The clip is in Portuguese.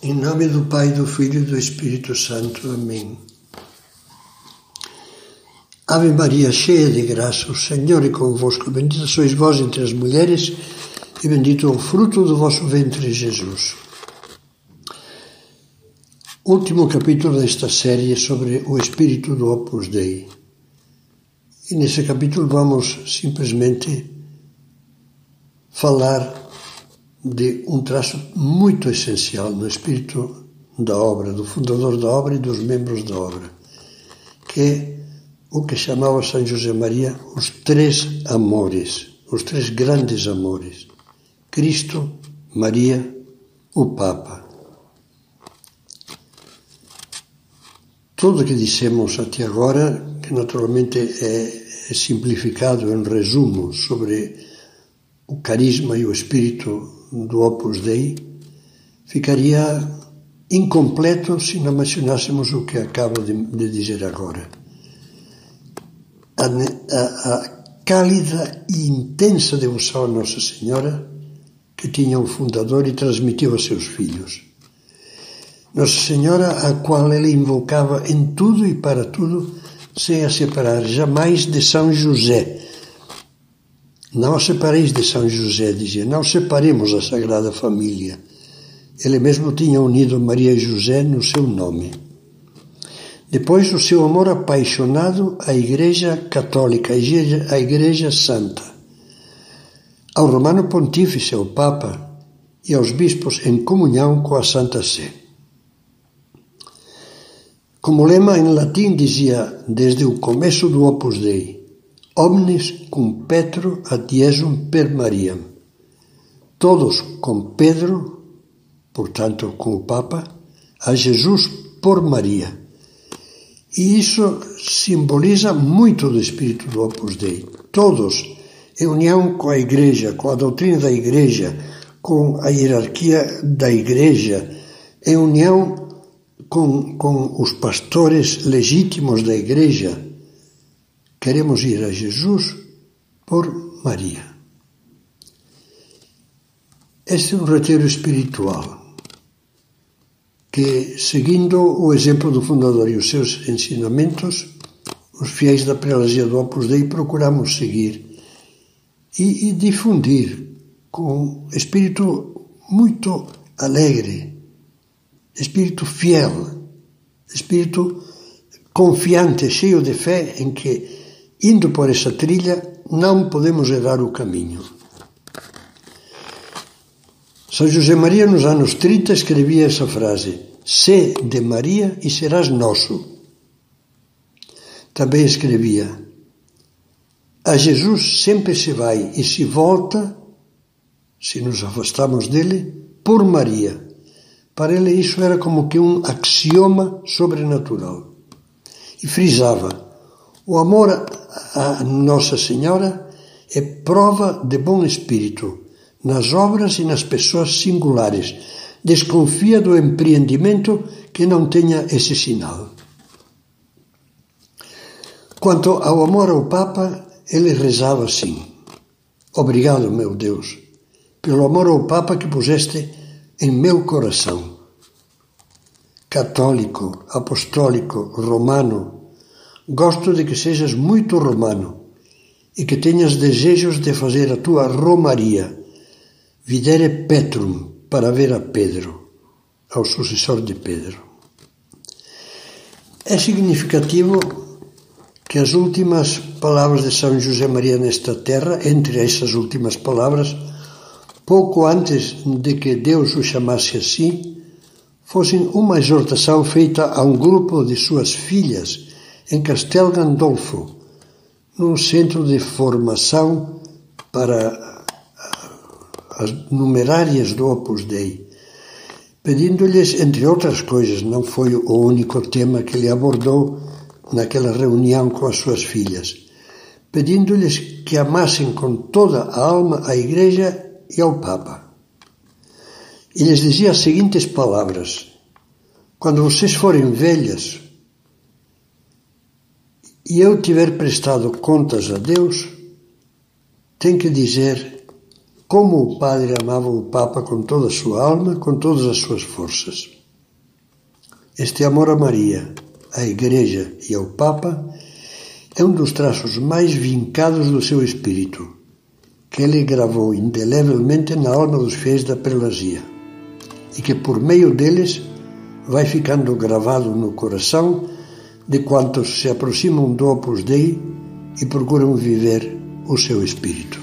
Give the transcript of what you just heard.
Em nome do Pai, do Filho e do Espírito Santo. Amém. Ave Maria, cheia de graça, o Senhor é convosco. Bendita sois vós entre as mulheres, e bendito é o fruto do vosso ventre, Jesus. Último capítulo desta série sobre o espírito do Opus Dei. E nesse capítulo vamos simplesmente falar de um traço muito essencial no espírito da obra, do fundador da obra e dos membros da obra, que é o que chamava São José Maria os três amores, os três grandes amores: Cristo, Maria, o Papa. Tudo o que dissemos até agora, que naturalmente é, é simplificado em resumo sobre o carisma e o espírito do Opus Dei, ficaria incompleto se não mencionássemos o que acabo de, de dizer agora. A, a, a cálida e intensa devoção a Nossa Senhora que tinha o fundador e transmitiu a seus filhos. Nossa Senhora, a qual ele invocava em tudo e para tudo, sem a separar jamais de São José, não separeis de São José, dizia, não separemos a Sagrada Família. Ele mesmo tinha unido Maria e José no seu nome. Depois, o seu amor apaixonado à Igreja Católica, à Igreja Santa, ao Romano Pontífice, ao Papa, e aos bispos em comunhão com a Santa Sé. Como lema em latim dizia, desde o começo do Opus Dei, omnes cum Petro ad Iesum per Mariam. Todos com Pedro, portanto com o Papa, a Jesus por Maria. E isso simboliza muito do espírito do Opus Dei. Todos, em união com a Igreja, com a doutrina da Igreja, com a hierarquia da Igreja, em união com, com os pastores legítimos da Igreja, Queremos ir a Jesus por Maria. Este é um roteiro espiritual que, seguindo o exemplo do fundador e os seus ensinamentos, os fiéis da prelazia do Opus Dei procuramos seguir e, e difundir com espírito muito alegre, espírito fiel, espírito confiante, cheio de fé em que Indo por essa trilha, não podemos errar o caminho. São José Maria, nos anos 30, escrevia essa frase: Sê de Maria e serás nosso. Também escrevia: A Jesus sempre se vai e se volta, se nos afastamos dele, por Maria. Para ele, isso era como que um axioma sobrenatural. E frisava: o amor a Nossa Senhora é prova de bom espírito nas obras e nas pessoas singulares. Desconfia do empreendimento que não tenha esse sinal. Quanto ao amor ao Papa, ele rezava assim: Obrigado, meu Deus, pelo amor ao Papa que puseste em meu coração. Católico, apostólico, romano, Gosto de que sejas muito romano e que tenhas desejos de fazer a tua romaria, videre Petrum, para ver a Pedro, ao sucessor de Pedro. É significativo que as últimas palavras de São José Maria nesta terra, entre essas últimas palavras, pouco antes de que Deus o chamasse assim, fossem uma exortação feita a um grupo de suas filhas em Castel Gandolfo, num centro de formação para as numerárias do Opus Dei, pedindo-lhes, entre outras coisas, não foi o único tema que ele abordou naquela reunião com as suas filhas, pedindo-lhes que amassem com toda a alma a Igreja e ao Papa. E lhes dizia as seguintes palavras: Quando vocês forem velhas, e eu tiver prestado contas a Deus, tem que dizer como o Padre amava o Papa com toda a sua alma, com todas as suas forças. Este amor a Maria, à Igreja e ao Papa é um dos traços mais vincados do seu espírito, que ele gravou indelevelmente na alma dos fiéis da prelazia e que por meio deles vai ficando gravado no coração de quantos se aproximam do Opus Dei e procuram viver o seu espírito.